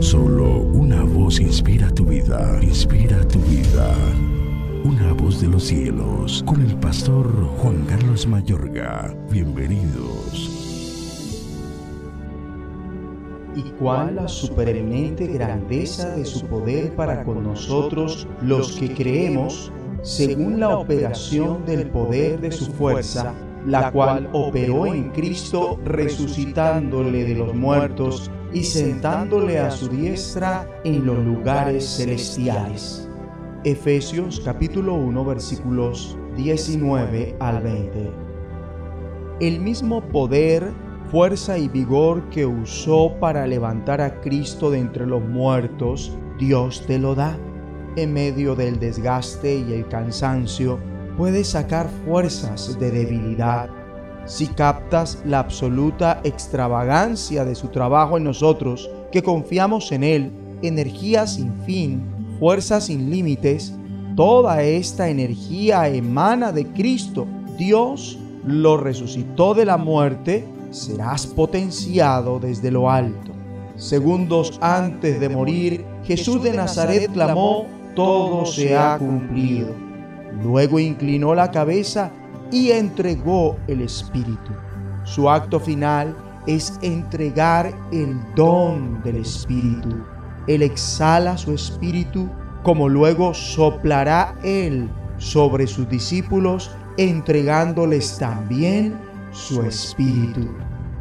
Solo una voz inspira tu vida, inspira tu vida. Una voz de los cielos, con el pastor Juan Carlos Mayorga. Bienvenidos. y cuál la supereminente grandeza de su poder para con nosotros los que creemos, según la operación del poder de su fuerza, la cual operó en Cristo resucitándole de los muertos y sentándole a su diestra en los lugares celestiales. Efesios capítulo 1 versículos 19 al 20. El mismo poder fuerza y vigor que usó para levantar a Cristo de entre los muertos, Dios te lo da. En medio del desgaste y el cansancio, puedes sacar fuerzas de debilidad. Si captas la absoluta extravagancia de su trabajo en nosotros, que confiamos en Él, energía sin fin, fuerza sin límites, toda esta energía emana de Cristo. Dios lo resucitó de la muerte serás potenciado desde lo alto. Segundos antes de morir, Jesús de Nazaret clamó, todo se ha cumplido. Luego inclinó la cabeza y entregó el Espíritu. Su acto final es entregar el don del Espíritu. Él exhala su Espíritu como luego soplará Él sobre sus discípulos, entregándoles también su espíritu.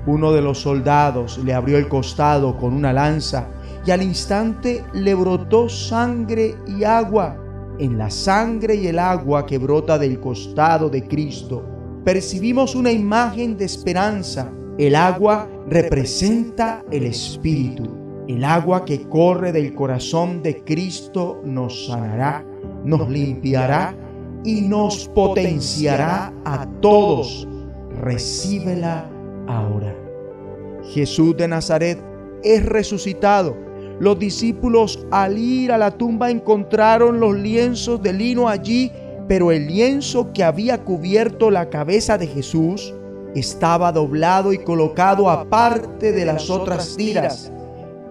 Uno de los soldados le abrió el costado con una lanza y al instante le brotó sangre y agua. En la sangre y el agua que brota del costado de Cristo percibimos una imagen de esperanza. El agua representa el Espíritu. El agua que corre del corazón de Cristo nos sanará, nos limpiará y nos potenciará a todos recíbela ahora. Jesús de Nazaret es resucitado. Los discípulos al ir a la tumba encontraron los lienzos de lino allí, pero el lienzo que había cubierto la cabeza de Jesús estaba doblado y colocado aparte de las otras tiras.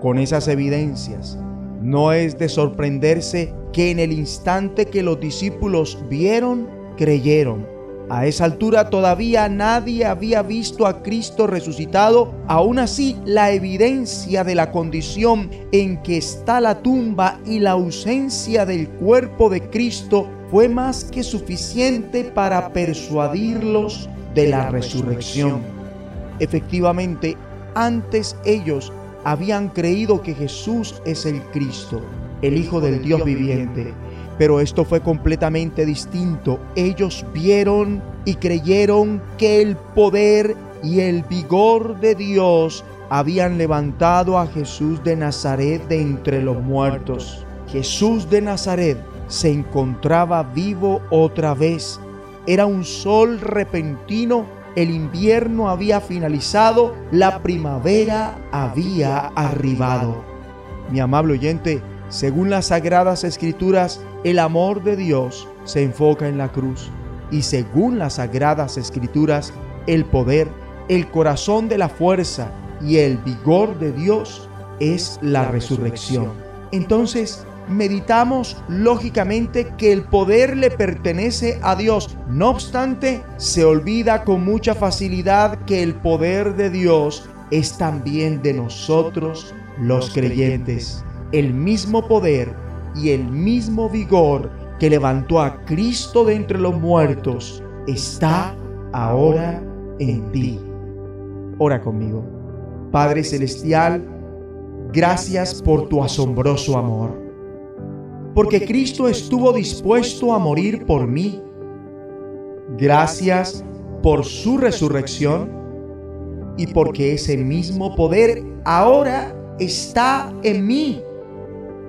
Con esas evidencias, no es de sorprenderse que en el instante que los discípulos vieron, creyeron a esa altura todavía nadie había visto a Cristo resucitado. Aún así, la evidencia de la condición en que está la tumba y la ausencia del cuerpo de Cristo fue más que suficiente para persuadirlos de la resurrección. Efectivamente, antes ellos habían creído que Jesús es el Cristo, el Hijo del Dios viviente pero esto fue completamente distinto. Ellos vieron y creyeron que el poder y el vigor de Dios habían levantado a Jesús de Nazaret de entre los muertos. Jesús de Nazaret se encontraba vivo otra vez. Era un sol repentino, el invierno había finalizado, la primavera había arribado. Mi amable oyente, según las sagradas escrituras, el amor de Dios se enfoca en la cruz y según las sagradas escrituras, el poder, el corazón de la fuerza y el vigor de Dios es la resurrección. Entonces, meditamos lógicamente que el poder le pertenece a Dios. No obstante, se olvida con mucha facilidad que el poder de Dios es también de nosotros los creyentes. El mismo poder y el mismo vigor que levantó a Cristo de entre los muertos está ahora en ti. Ora conmigo. Padre Celestial, gracias por tu asombroso amor. Porque Cristo estuvo dispuesto a morir por mí. Gracias por su resurrección y porque ese mismo poder ahora está en mí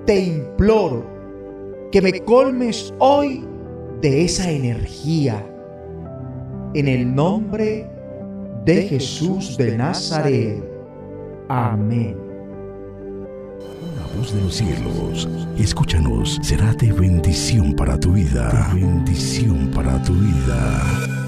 te imploro que me colmes hoy de esa energía. En el nombre de Jesús de Nazaret. Amén. La voz de los cielos, escúchanos, será de bendición para tu vida. bendición para tu vida.